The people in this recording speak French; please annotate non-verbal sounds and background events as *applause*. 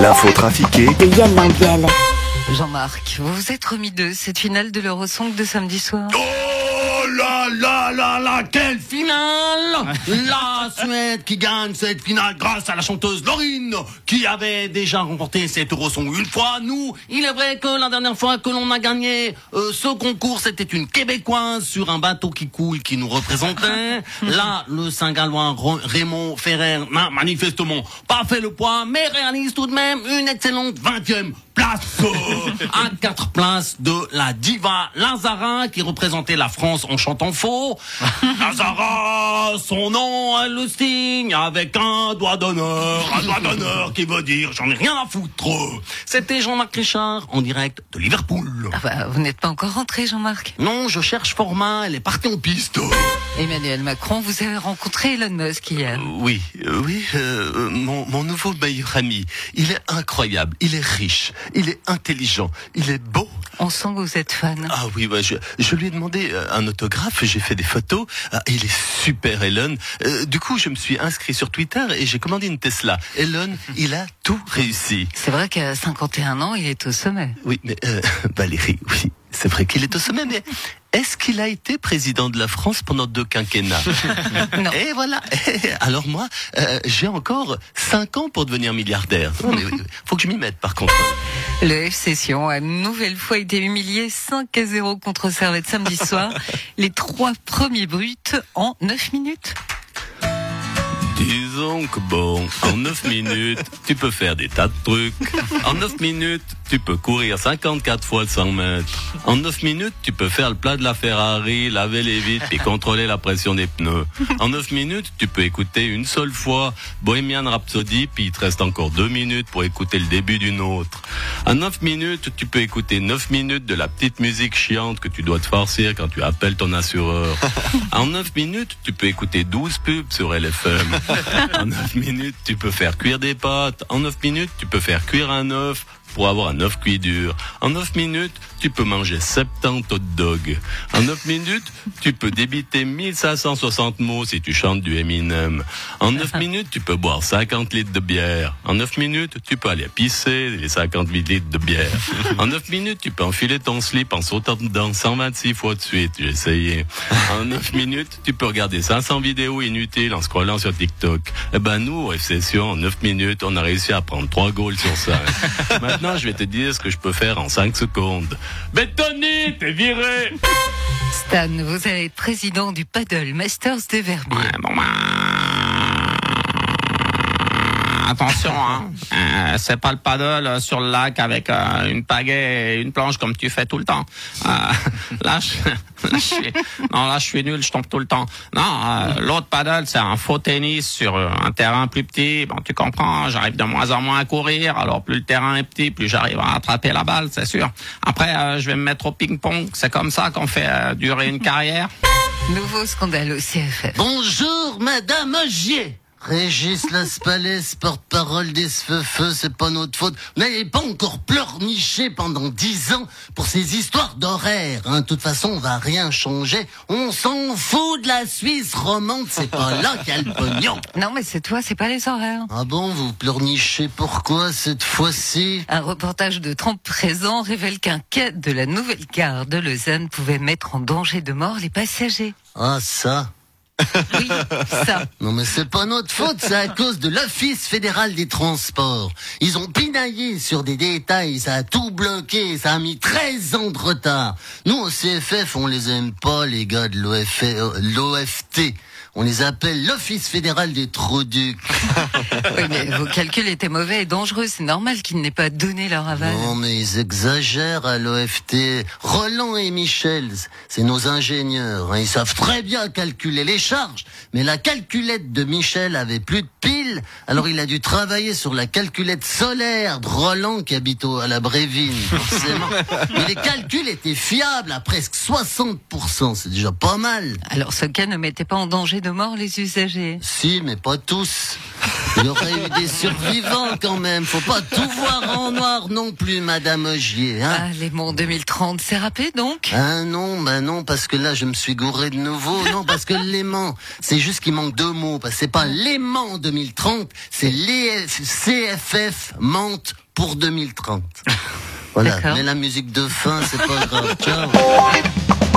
L'info trafiquée. De Yann Lambiel. Jean-Marc, vous vous êtes remis de cette finale de l'Eurosong de samedi soir? Oh là là là là, quelle finale La Suède qui gagne cette finale grâce à la chanteuse Laurine, qui avait déjà remporté cette Eurosong une fois. Nous, il est vrai que la dernière fois que l'on a gagné euh, ce concours, c'était une Québécoise sur un bateau qui coule qui nous représentait. *laughs* Là, le Saint-Gallois Raymond Ferrer n'a manifestement pas fait le poids, mais réalise tout de même une excellente 20e place euh, *laughs* à quatre places de la diva Lazara qui représentait la France en chantant faux. *laughs* Lazara, son nom, elle le signe avec un doigt d'honneur, un doigt d'honneur qui veut dire j'en ai rien à foutre. C'était Jean-Marc Richard en direct de Liverpool. Ah bah, Vous n'êtes pas encore rentré, Jean-Marc. Non, je cherche format, elle est partie en piste. Emmanuel Macron, vous avez rencontré Elon Musk hier. Oui, euh, oui, euh, mon, mon nouveau meilleur ami. Il est incroyable, il est riche, il est intelligent, il est beau. On sent que vous êtes fan. Ah oui, ouais, je, je lui ai demandé euh, un autographe, j'ai fait des photos. Ah, il est super, Elon. Euh, du coup, je me suis inscrit sur Twitter et j'ai commandé une Tesla. Elon, *laughs* il a tout réussi. C'est vrai qu'à 51 ans, il est au sommet. Oui, mais euh, *laughs* Valérie, oui, c'est vrai qu'il est au sommet, mais est-ce qu'il a été président de la France pendant deux quinquennats *laughs* Non. Et voilà. Alors moi, euh, j'ai encore cinq ans pour devenir milliardaire. Non, mais, oui, faut que je m'y mette, par contre. Le FC Sion a une nouvelle fois été humilié 5 à 0 contre Servette samedi soir. *laughs* Les trois premiers bruts en 9 minutes. Disons que bon, en 9 minutes, tu peux faire des tas de trucs. En 9 minutes, tu peux courir 54 fois le 100 mètres. En 9 minutes, tu peux faire le plat de la Ferrari, laver les vitres et contrôler la pression des pneus. En 9 minutes, tu peux écouter une seule fois Bohemian Rhapsody, puis il te reste encore 2 minutes pour écouter le début d'une autre. En 9 minutes, tu peux écouter 9 minutes de la petite musique chiante que tu dois te farcir quand tu appelles ton assureur. En 9 minutes, tu peux écouter 12 pubs sur LFM. En 9 minutes, tu peux faire cuire des pâtes. En 9 minutes, tu peux faire cuire un œuf pour avoir un œuf cuit dur. En 9 minutes, tu peux manger 70 hot dogs. En 9 minutes, tu peux débiter 1560 mots si tu chantes du Eminem. En 9 minutes, tu peux boire 50 litres de bière. En 9 minutes, tu peux aller pisser les 58 litres de bière. En 9 minutes, tu peux enfiler ton slip en sautant dedans 126 fois de suite. J'ai essayé. En 9 minutes, tu peux regarder 500 vidéos inutiles en scrollant sur TikTok. Eh ben, nous, au FC Sion, en 9 minutes, on a réussi à prendre 3 goals sur 5. *laughs* Maintenant, je vais te dire ce que je peux faire en 5 secondes. Mais Tony, t'es viré! Stan, vous allez être président du Paddle Masters de Verbier. Ouais, bon, bah, Attention, hein. *laughs* Euh, c'est pas le paddle euh, sur le lac avec euh, une pagaie et une planche comme tu fais tout le temps. Euh, *laughs* là, je, là, je suis, non, là, je suis nul, je tombe tout le temps. Non, euh, l'autre paddle, c'est un faux tennis sur euh, un terrain plus petit. Bon, tu comprends, j'arrive de moins en moins à courir. Alors, plus le terrain est petit, plus j'arrive à attraper la balle, c'est sûr. Après, euh, je vais me mettre au ping-pong. C'est comme ça qu'on fait euh, durer une carrière. Nouveau scandale au CFF. Bonjour, Madame Ogier. Régis Laspalès, porte-parole des feux c'est pas notre faute. Vous n'avez pas encore pleurniché pendant dix ans pour ces histoires d'horaire. Hein. De toute façon, on va rien changer. On s'en fout de la Suisse romande, c'est pas là qu'il y a le pognon. Non, mais c'est toi, c'est pas les horaires. Ah bon, vous pleurnichez pourquoi cette fois-ci? Un reportage de 30 présents révèle qu'un quai de la nouvelle gare de Lausanne pouvait mettre en danger de mort les passagers. Ah ça Oui, ça. Non mais c'est pas notre faute, c'est à cause de l'Office fédéral des transports. Ils ont pinaillé sur des détails, ça a tout bloqué, ça a mis 13 ans de retard. Nous au CFF, on les aime pas les gars de l'OF l'OFT. On les appelle l'Office fédéral des Troducs. *laughs* Oui, mais vos calculs étaient mauvais et dangereux. C'est normal qu'ils n'aient pas donné leur aval. Non mais ils exagèrent à l'OFT. Roland et Michel, c'est nos ingénieurs. hein. Ils savent très bien calculer les charges. Mais la calculette de Michel avait plus de Alors il a dû travailler sur la calculette solaire de Roland qui habite à la Brévine, forcément. Mais les calculs étaient fiables à presque 60%. C'est déjà pas mal. Alors ce cas ne mettait pas en danger de mort les usagers. Si, mais pas tous. Il y aurait eu des survivants quand même. Faut pas tout voir en noir non plus, Madame Ogier. Hein Ah, Léman 2030, c'est râpé donc? Ah non, bah non, parce que là je me suis gouré de nouveau. Non, parce que l'aimant, c'est juste qu'il manque deux mots. Parce que c'est pas l'aimant 2030, c'est les CFF mente pour 2030. Voilà, mais la musique de fin, c'est pas grave. Ciao. *laughs*